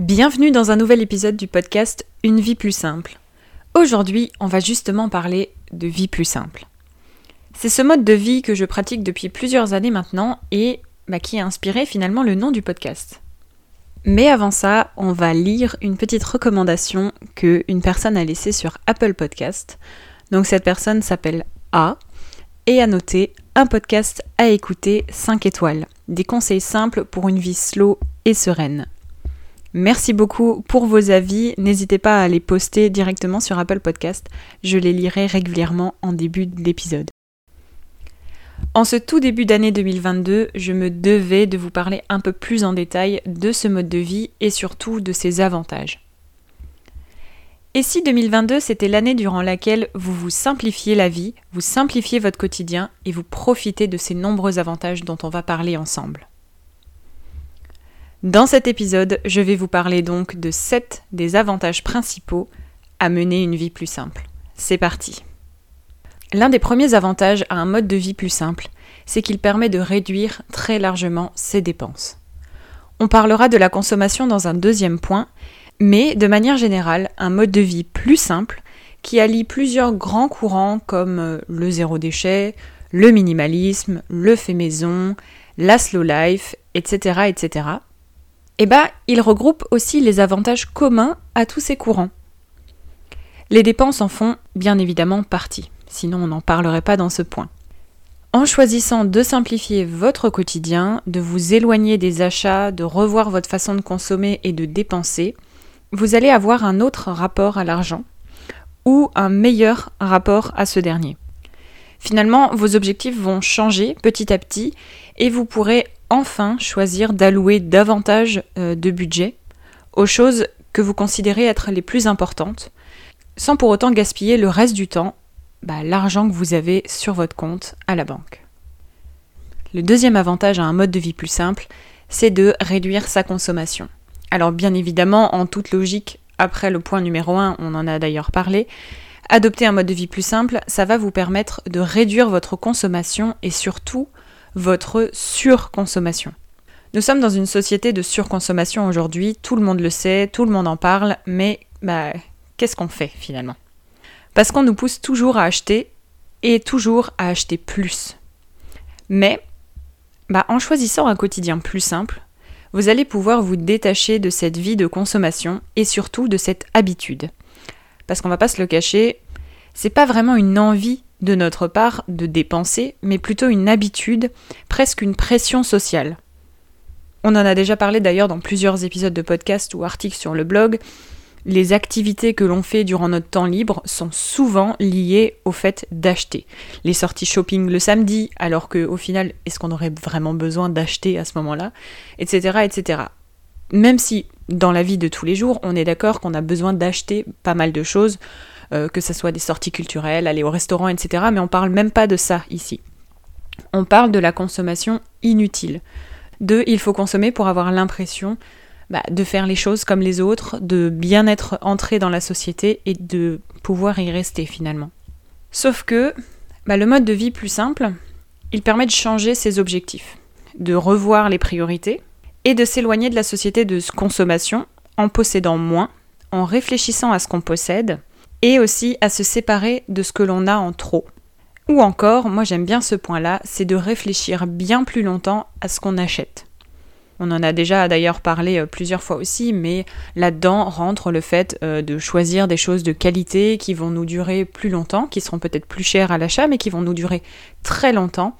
Bienvenue dans un nouvel épisode du podcast Une vie plus simple. Aujourd'hui, on va justement parler de vie plus simple. C'est ce mode de vie que je pratique depuis plusieurs années maintenant et bah, qui a inspiré finalement le nom du podcast. Mais avant ça, on va lire une petite recommandation que une personne a laissée sur Apple Podcast. Donc cette personne s'appelle A et a noté un podcast à écouter 5 étoiles. Des conseils simples pour une vie slow et sereine. Merci beaucoup pour vos avis. N'hésitez pas à les poster directement sur Apple Podcast. Je les lirai régulièrement en début d'épisode. En ce tout début d'année 2022, je me devais de vous parler un peu plus en détail de ce mode de vie et surtout de ses avantages. Et si 2022 c'était l'année durant laquelle vous vous simplifiez la vie, vous simplifiez votre quotidien et vous profitez de ces nombreux avantages dont on va parler ensemble? Dans cet épisode, je vais vous parler donc de 7 des avantages principaux à mener une vie plus simple. C'est parti. L'un des premiers avantages à un mode de vie plus simple, c'est qu'il permet de réduire très largement ses dépenses. On parlera de la consommation dans un deuxième point, mais de manière générale, un mode de vie plus simple qui allie plusieurs grands courants comme euh, le zéro déchet, le minimalisme, le fait maison, la slow life, etc., etc., eh bien, il regroupe aussi les avantages communs à tous ces courants. Les dépenses en font bien évidemment partie, sinon on n'en parlerait pas dans ce point. En choisissant de simplifier votre quotidien, de vous éloigner des achats, de revoir votre façon de consommer et de dépenser, vous allez avoir un autre rapport à l'argent ou un meilleur rapport à ce dernier. Finalement, vos objectifs vont changer petit à petit et vous pourrez enfin choisir d'allouer davantage euh, de budget aux choses que vous considérez être les plus importantes, sans pour autant gaspiller le reste du temps bah, l'argent que vous avez sur votre compte à la banque. Le deuxième avantage à un mode de vie plus simple, c'est de réduire sa consommation. Alors bien évidemment, en toute logique, après le point numéro 1, on en a d'ailleurs parlé, adopter un mode de vie plus simple, ça va vous permettre de réduire votre consommation et surtout votre surconsommation. Nous sommes dans une société de surconsommation aujourd'hui, tout le monde le sait, tout le monde en parle, mais bah, qu'est-ce qu'on fait finalement? Parce qu'on nous pousse toujours à acheter et toujours à acheter plus. Mais bah, en choisissant un quotidien plus simple, vous allez pouvoir vous détacher de cette vie de consommation et surtout de cette habitude. Parce qu'on va pas se le cacher, c'est pas vraiment une envie de notre part de dépenser, mais plutôt une habitude, presque une pression sociale. On en a déjà parlé d'ailleurs dans plusieurs épisodes de podcast ou articles sur le blog. Les activités que l'on fait durant notre temps libre sont souvent liées au fait d'acheter. Les sorties shopping le samedi, alors qu'au final, est-ce qu'on aurait vraiment besoin d'acheter à ce moment-là Etc. etc. Même si dans la vie de tous les jours, on est d'accord qu'on a besoin d'acheter pas mal de choses, euh, que ce soit des sorties culturelles, aller au restaurant, etc. Mais on parle même pas de ça ici. On parle de la consommation inutile. De il faut consommer pour avoir l'impression bah, de faire les choses comme les autres, de bien être entré dans la société et de pouvoir y rester finalement. Sauf que bah, le mode de vie plus simple, il permet de changer ses objectifs, de revoir les priorités et de s'éloigner de la société de consommation en possédant moins, en réfléchissant à ce qu'on possède et aussi à se séparer de ce que l'on a en trop. Ou encore, moi j'aime bien ce point-là, c'est de réfléchir bien plus longtemps à ce qu'on achète. On en a déjà d'ailleurs parlé euh, plusieurs fois aussi, mais là-dedans rentre le fait euh, de choisir des choses de qualité qui vont nous durer plus longtemps, qui seront peut-être plus chères à l'achat, mais qui vont nous durer très longtemps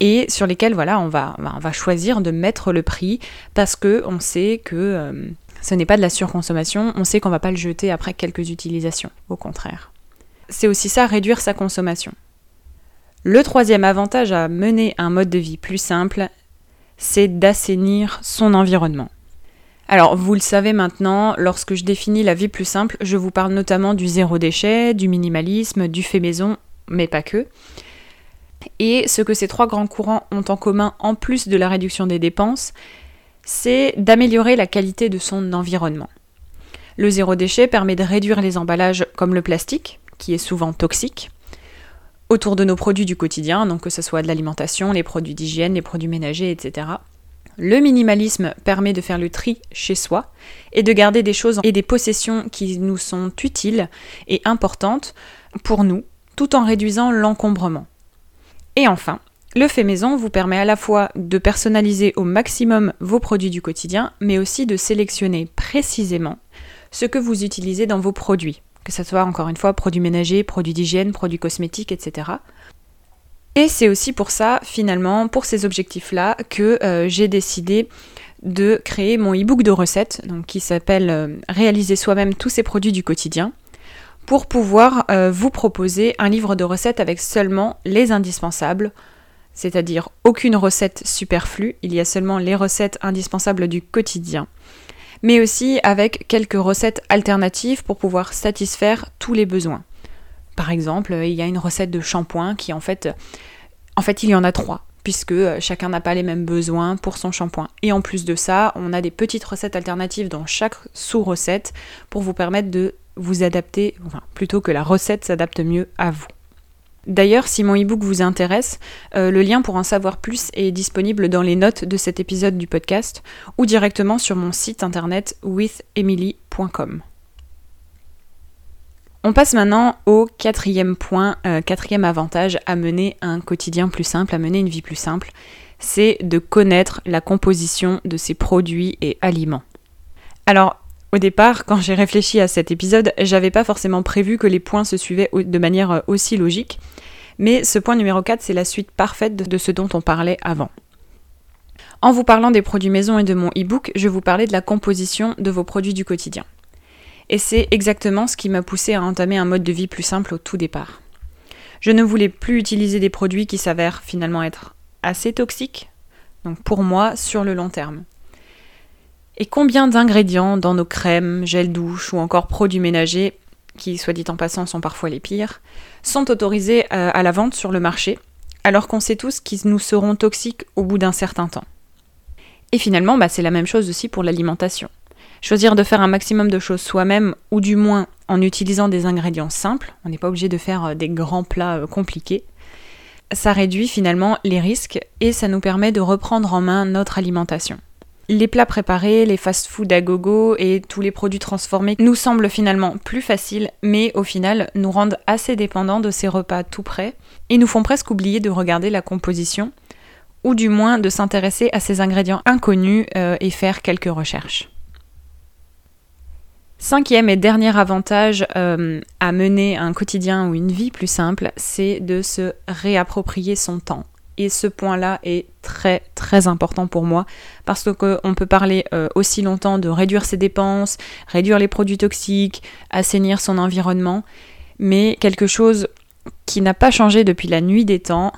et sur lesquelles voilà on va, on va choisir de mettre le prix parce que on sait que euh, Ce n'est pas de la surconsommation, on sait qu'on va pas le jeter après quelques utilisations, au contraire. C'est aussi ça, réduire sa consommation. Le troisième avantage à mener un mode de vie plus simple, c'est d'assainir son environnement. Alors, vous le savez maintenant, lorsque je définis la vie plus simple, je vous parle notamment du zéro déchet, du minimalisme, du fait maison, mais pas que. Et ce que ces trois grands courants ont en commun, en plus de la réduction des dépenses, c'est d'améliorer la qualité de son environnement. Le zéro déchet permet de réduire les emballages comme le plastique, qui est souvent toxique, autour de nos produits du quotidien, donc que ce soit de l'alimentation, les produits d'hygiène, les produits ménagers, etc. Le minimalisme permet de faire le tri chez soi et de garder des choses et des possessions qui nous sont utiles et importantes pour nous, tout en réduisant l'encombrement. Et enfin, le fait maison vous permet à la fois de personnaliser au maximum vos produits du quotidien, mais aussi de sélectionner précisément ce que vous utilisez dans vos produits, que ce soit encore une fois produits ménagers, produits d'hygiène, produits cosmétiques, etc. Et c'est aussi pour ça, finalement, pour ces objectifs-là, que euh, j'ai décidé de créer mon e-book de recettes, qui s'appelle euh, Réaliser soi-même tous ces produits du quotidien, pour pouvoir euh, vous proposer un livre de recettes avec seulement les indispensables, c'est-à-dire aucune recette superflue, il y a seulement les recettes indispensables du quotidien, mais aussi avec quelques recettes alternatives pour pouvoir satisfaire tous les besoins. Par exemple, il y a une recette de shampoing qui en fait, en fait il y en a trois puisque euh, chacun n'a pas les mêmes besoins pour son shampoing. Et en plus de ça, on a des petites recettes alternatives dans chaque sous-recette pour vous permettre de vous adapter, plutôt que la recette s'adapte mieux à vous. D'ailleurs, si mon e-book vous intéresse, euh, le lien pour en savoir plus est disponible dans les notes de cet épisode du podcast ou directement sur mon site internet withemily.com. On passe maintenant au quatrième point, euh, quatrième avantage à mener un quotidien plus simple, à mener une vie plus simple, c'est de connaître la composition de ses produits et aliments. Alors, au départ, quand j'ai réfléchi à cet épisode, j'avais pas forcément prévu que les points se suivaient de manière euh, aussi logique, mais ce point numéro 4, c'est la suite parfaite de ce dont on parlait avant. En vous parlant des produits maison et de mon e-book, je vous parlais de la composition de vos produits du quotidien. Et c'est exactement ce qui m'a poussé à entamer un mode de vie plus simple au tout départ. Je ne voulais plus utiliser des produits qui s'avèrent finalement être assez toxiques, donc pour moi, sur le long terme. Et combien d'ingrédients dans nos crèmes, gel douche ou encore produits ménagers, qui soit dit en passant sont parfois les pires, sont autorisés euh, à la vente sur le marché, alors qu'on sait tous qu'ils nous seront toxiques au bout d'un certain temps. Et finalement, bah, c'est la même chose aussi pour l'alimentation. Choisir de faire un maximum de choses soi-même, ou du moins en utilisant des ingrédients simples, on n'est pas obligé de faire euh, des grands plats euh, compliqués, ça réduit finalement les risques et ça nous permet de reprendre en main notre alimentation. Les plats préparés, les fast-food à gogo et tous les produits transformés nous semblent finalement plus faciles, mais au final nous rendent assez dépendants de ces repas tout prêts et nous font presque oublier de regarder la composition, ou du moins de s'intéresser à ces ingrédients inconnus euh, et faire quelques recherches. Cinquième et dernier avantage euh, à mener un quotidien ou une vie plus simple, c'est de se réapproprier son temps. Et ce point-là est très très important pour moi parce qu'on peut parler euh, aussi longtemps de réduire ses dépenses, réduire les produits toxiques, assainir son environnement, mais quelque chose qui n'a pas changé depuis la nuit des temps,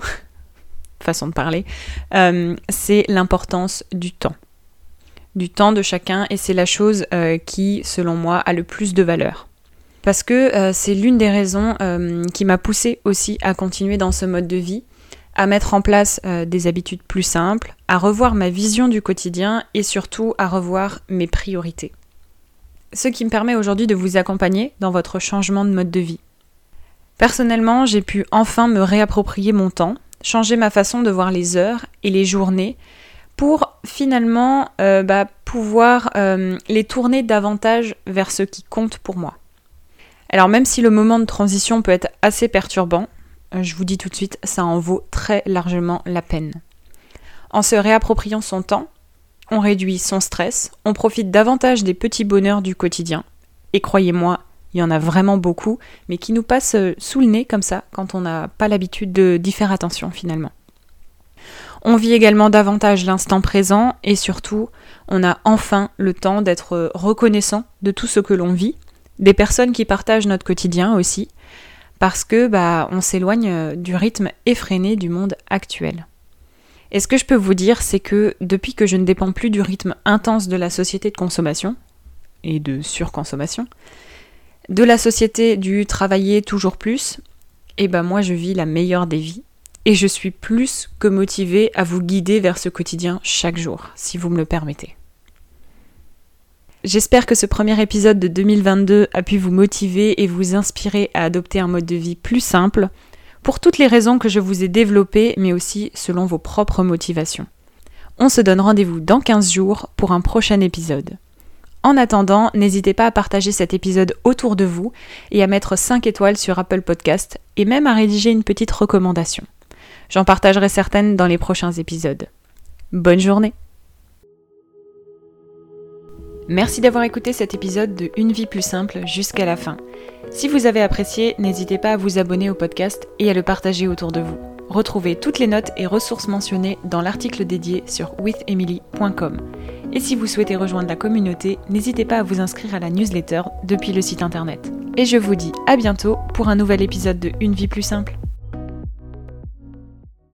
façon de parler, euh, c'est l'importance du temps du temps de chacun et c'est la chose euh, qui, selon moi, a le plus de valeur. Parce que c'est l'une des raisons qui m'a poussé aussi à continuer dans ce mode de vie, à mettre en place des habitudes plus simples, à revoir ma vision du quotidien et surtout à revoir mes priorités. Ce qui me permet aujourd'hui de vous accompagner dans votre changement de mode de vie. Personnellement, j'ai pu enfin me réapproprier mon temps, changer ma façon de voir les heures et les journées, pour finalement euh, bah, pouvoir euh, les tourner davantage vers ce qui compte pour moi. Alors même si le moment de transition peut être assez perturbant, euh, je vous dis tout de suite, ça en vaut très largement la peine. En se réappropriant son temps, on réduit son stress, on profite davantage des petits bonheurs du quotidien. Et croyez-moi, il y en a vraiment beaucoup, mais qui nous passent sous le nez comme ça quand on n'a pas l'habitude d'y faire attention finalement. On vit également davantage l'instant présent et surtout, on a enfin le temps d'être reconnaissant de tout ce que l'on vit, des personnes qui partagent notre quotidien aussi, parce que bah, on s'éloigne du rythme effréné du monde actuel. Et ce que je peux vous dire, c'est que depuis que je ne dépends plus du rythme intense de la société de consommation, et de surconsommation, de la société du travailler toujours plus, et eh ben moi je vis la meilleure des vies, et je suis plus que motivée à vous guider vers ce quotidien chaque jour, si vous me le permettez. J'espère que ce premier épisode de 2022 a pu vous motiver et vous inspirer à adopter un mode de vie plus simple, pour toutes les raisons que je vous ai développées, mais aussi selon vos propres motivations. On se donne rendez-vous dans 15 jours pour un prochain épisode. En attendant, n'hésitez pas à partager cet épisode autour de vous et à mettre 5 étoiles sur Apple Podcast et même à rédiger une petite recommandation. J'en partagerai certaines dans les prochains épisodes. Bonne journée Merci d'avoir écouté cet épisode de Une vie plus simple jusqu'à la fin. Si vous avez apprécié, n'hésitez pas à vous abonner au podcast et à le partager autour de vous. Retrouvez toutes les notes et ressources mentionnées dans l'article dédié sur withemily.com. Et si vous souhaitez rejoindre la communauté, n'hésitez pas à vous inscrire à la newsletter depuis le site internet. Et je vous dis à bientôt pour un nouvel épisode de Une vie plus simple.